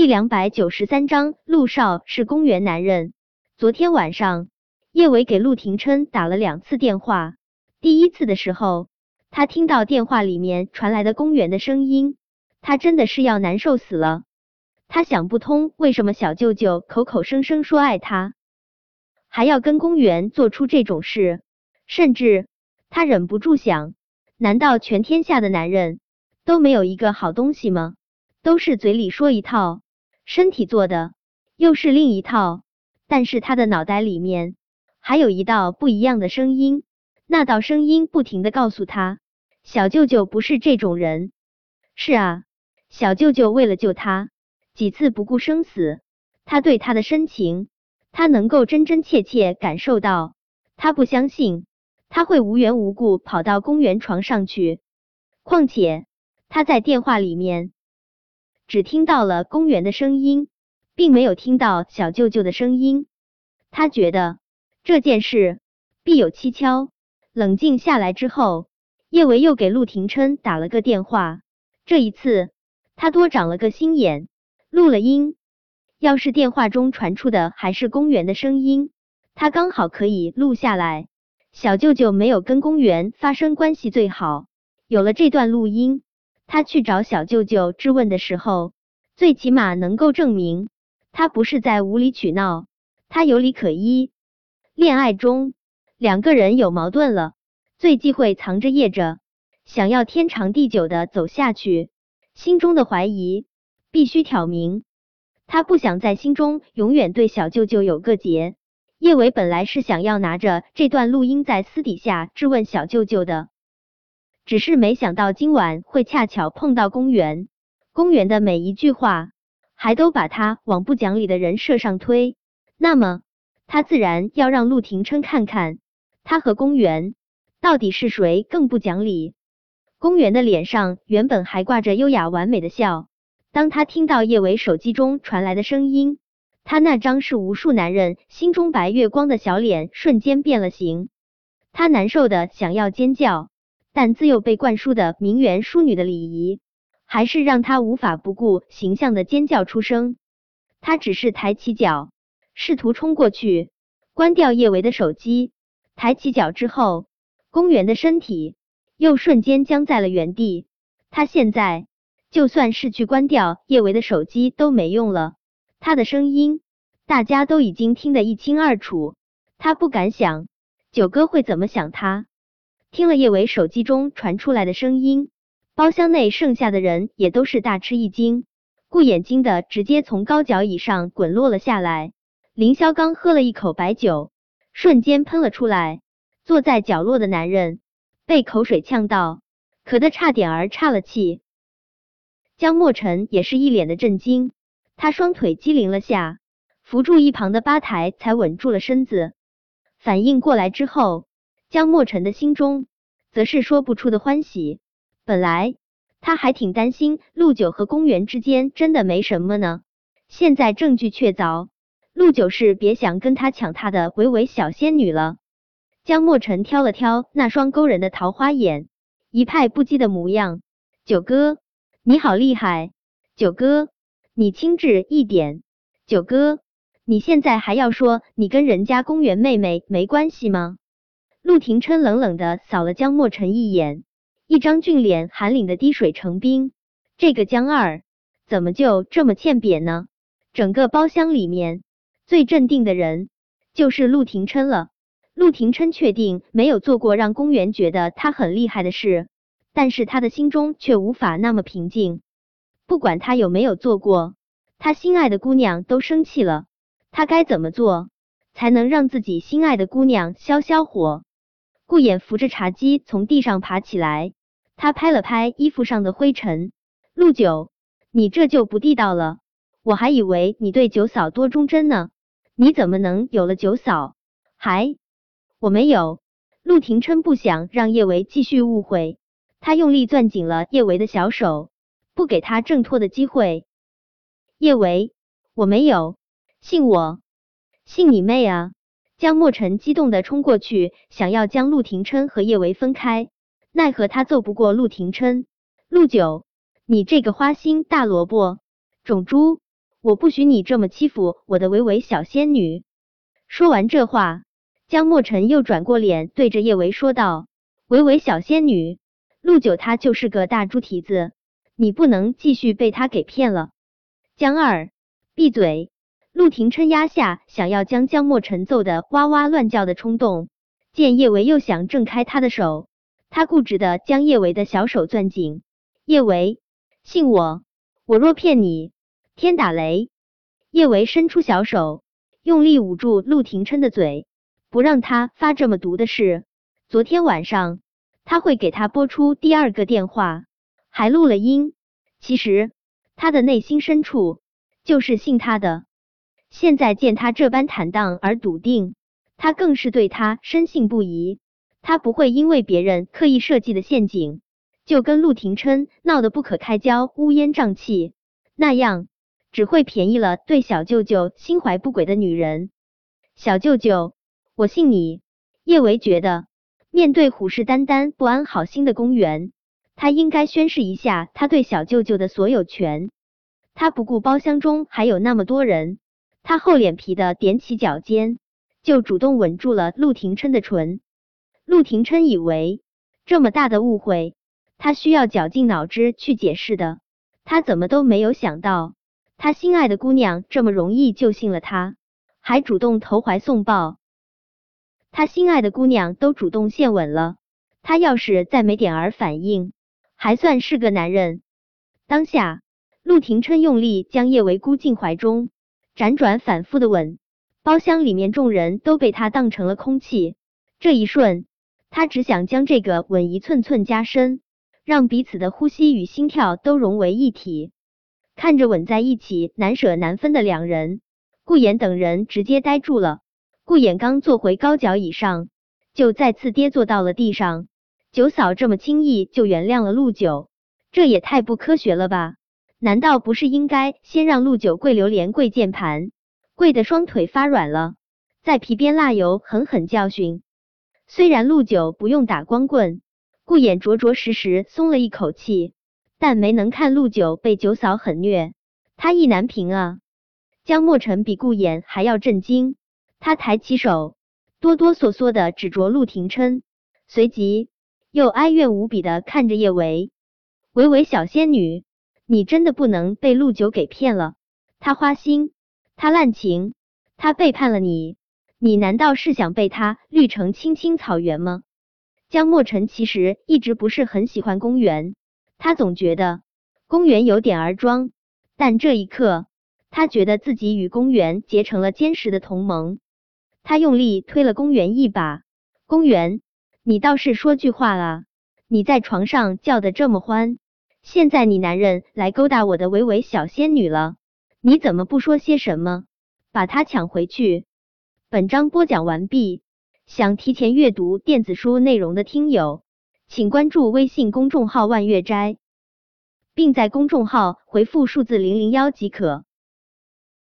第两百九十三章，陆少是公园男人。昨天晚上，叶伟给陆廷琛打了两次电话。第一次的时候，他听到电话里面传来的公园的声音，他真的是要难受死了。他想不通，为什么小舅舅口口声声说爱他，还要跟公园做出这种事？甚至他忍不住想：难道全天下的男人都没有一个好东西吗？都是嘴里说一套，身体做的又是另一套。但是他的脑袋里面还有一道不一样的声音，那道声音不停的告诉他，小舅舅不是这种人。是啊，小舅舅为了救他，几次不顾生死。他对他的深情，他能够真真切切感受到。他不相信他会无缘无故跑到公园床上去。况且他在电话里面。只听到了公园的声音，并没有听到小舅舅的声音。他觉得这件事必有蹊跷。冷静下来之后，叶维又给陆廷琛打了个电话。这一次，他多长了个心眼，录了音。要是电话中传出的还是公园的声音，他刚好可以录下来。小舅舅没有跟公园发生关系最好。有了这段录音。他去找小舅舅质问的时候，最起码能够证明他不是在无理取闹，他有理可依。恋爱中两个人有矛盾了，最忌讳藏着掖着，想要天长地久的走下去，心中的怀疑必须挑明。他不想在心中永远对小舅舅有个结。叶伟本来是想要拿着这段录音在私底下质问小舅舅的。只是没想到今晚会恰巧碰到公园，公园的每一句话还都把他往不讲理的人设上推，那么他自然要让陆廷琛看看他和公园到底是谁更不讲理。公园的脸上原本还挂着优雅完美的笑，当他听到叶伟手机中传来的声音，他那张是无数男人心中白月光的小脸瞬间变了形，他难受的想要尖叫。但自幼被灌输的名媛淑女的礼仪，还是让他无法不顾形象的尖叫出声。他只是抬起脚，试图冲过去，关掉叶维的手机。抬起脚之后，公园的身体又瞬间僵在了原地。他现在就算是去关掉叶维的手机都没用了，他的声音大家都已经听得一清二楚。他不敢想九哥会怎么想他。听了叶伟手机中传出来的声音，包厢内剩下的人也都是大吃一惊，顾眼睛的直接从高脚椅上滚落了下来。凌霄刚喝了一口白酒，瞬间喷了出来。坐在角落的男人被口水呛到，咳得差点儿岔了气。江墨尘也是一脸的震惊，他双腿机灵了下，扶住一旁的吧台才稳住了身子。反应过来之后。江墨尘的心中则是说不出的欢喜。本来他还挺担心陆九和公园之间真的没什么呢，现在证据确凿，陆九是别想跟他抢他的维维小仙女了。江墨尘挑了挑那双勾人的桃花眼，一派不羁的模样。九哥，你好厉害！九哥，你轻质一点。九哥，你现在还要说你跟人家公园妹妹没关系吗？陆廷琛冷冷的扫了江墨尘一眼，一张俊脸寒凛的滴水成冰。这个江二怎么就这么欠扁呢？整个包厢里面最镇定的人就是陆廷琛了。陆廷琛确定没有做过让公园觉得他很厉害的事，但是他的心中却无法那么平静。不管他有没有做过，他心爱的姑娘都生气了，他该怎么做才能让自己心爱的姑娘消消火？顾衍扶着茶几从地上爬起来，他拍了拍衣服上的灰尘。陆九，你这就不地道了。我还以为你对九嫂多忠贞呢，你怎么能有了九嫂？还我没有。陆廷琛不想让叶维继续误会，他用力攥紧了叶维的小手，不给他挣脱的机会。叶维，我没有，信我，信你妹啊！江墨尘激动的冲过去，想要将陆廷琛和叶维分开，奈何他揍不过陆廷琛。陆九，你这个花心大萝卜，种猪！我不许你这么欺负我的维维小仙女。说完这话，江墨尘又转过脸对着叶维说道：“维维小仙女，陆九他就是个大猪蹄子，你不能继续被他给骗了。”江二，闭嘴！陆廷琛压下想要将江墨尘揍得哇哇乱叫的冲动，见叶维又想挣开他的手，他固执的将叶维的小手攥紧。叶维，信我，我若骗你。天打雷！叶维伸出小手，用力捂住陆廷琛的嘴，不让他发这么毒的誓。昨天晚上他会给他拨出第二个电话，还录了音。其实他的内心深处就是信他的。现在见他这般坦荡而笃定，他更是对他深信不疑。他不会因为别人刻意设计的陷阱，就跟陆廷琛闹得不可开交、乌烟瘴气，那样。只会便宜了对小舅舅心怀不轨的女人。小舅舅，我信你。叶维觉得，面对虎视眈眈、不安好心的公园，他应该宣誓一下他对小舅舅的所有权。他不顾包厢中还有那么多人，他厚脸皮的踮起脚尖，就主动吻住了陆廷琛的唇。陆廷琛以为这么大的误会，他需要绞尽脑汁去解释的，他怎么都没有想到。他心爱的姑娘这么容易就信了他，还主动投怀送抱。他心爱的姑娘都主动献吻了，他要是再没点儿反应，还算是个男人。当下，陆廷琛用力将叶维箍进怀中，辗转反复的吻。包厢里面众人都被他当成了空气。这一瞬，他只想将这个吻一寸寸加深，让彼此的呼吸与心跳都融为一体。看着吻在一起难舍难分的两人，顾衍等人直接呆住了。顾衍刚坐回高脚椅上，就再次跌坐到了地上。九嫂这么轻易就原谅了陆九，这也太不科学了吧？难道不是应该先让陆九跪榴莲、跪键盘，跪得双腿发软了，再皮鞭蜡油狠狠教训？虽然陆九不用打光棍，顾衍着着实实松了一口气。但没能看陆九被九嫂狠虐，他意难平啊！江墨尘比顾衍还要震惊，他抬起手，哆哆嗦嗦的指着陆廷琛，随即又哀怨无比的看着叶维：“维维小仙女，你真的不能被陆九给骗了？他花心，他滥情，他背叛了你，你难道是想被他绿成青青草原吗？”江墨尘其实一直不是很喜欢公园。他总觉得公园有点儿装，但这一刻，他觉得自己与公园结成了坚实的同盟。他用力推了公园一把，公园，你倒是说句话啊！你在床上叫的这么欢，现在你男人来勾搭我的维维小仙女了，你怎么不说些什么，把她抢回去？本章播讲完毕，想提前阅读电子书内容的听友。请关注微信公众号“万月斋”，并在公众号回复数字零零幺即可。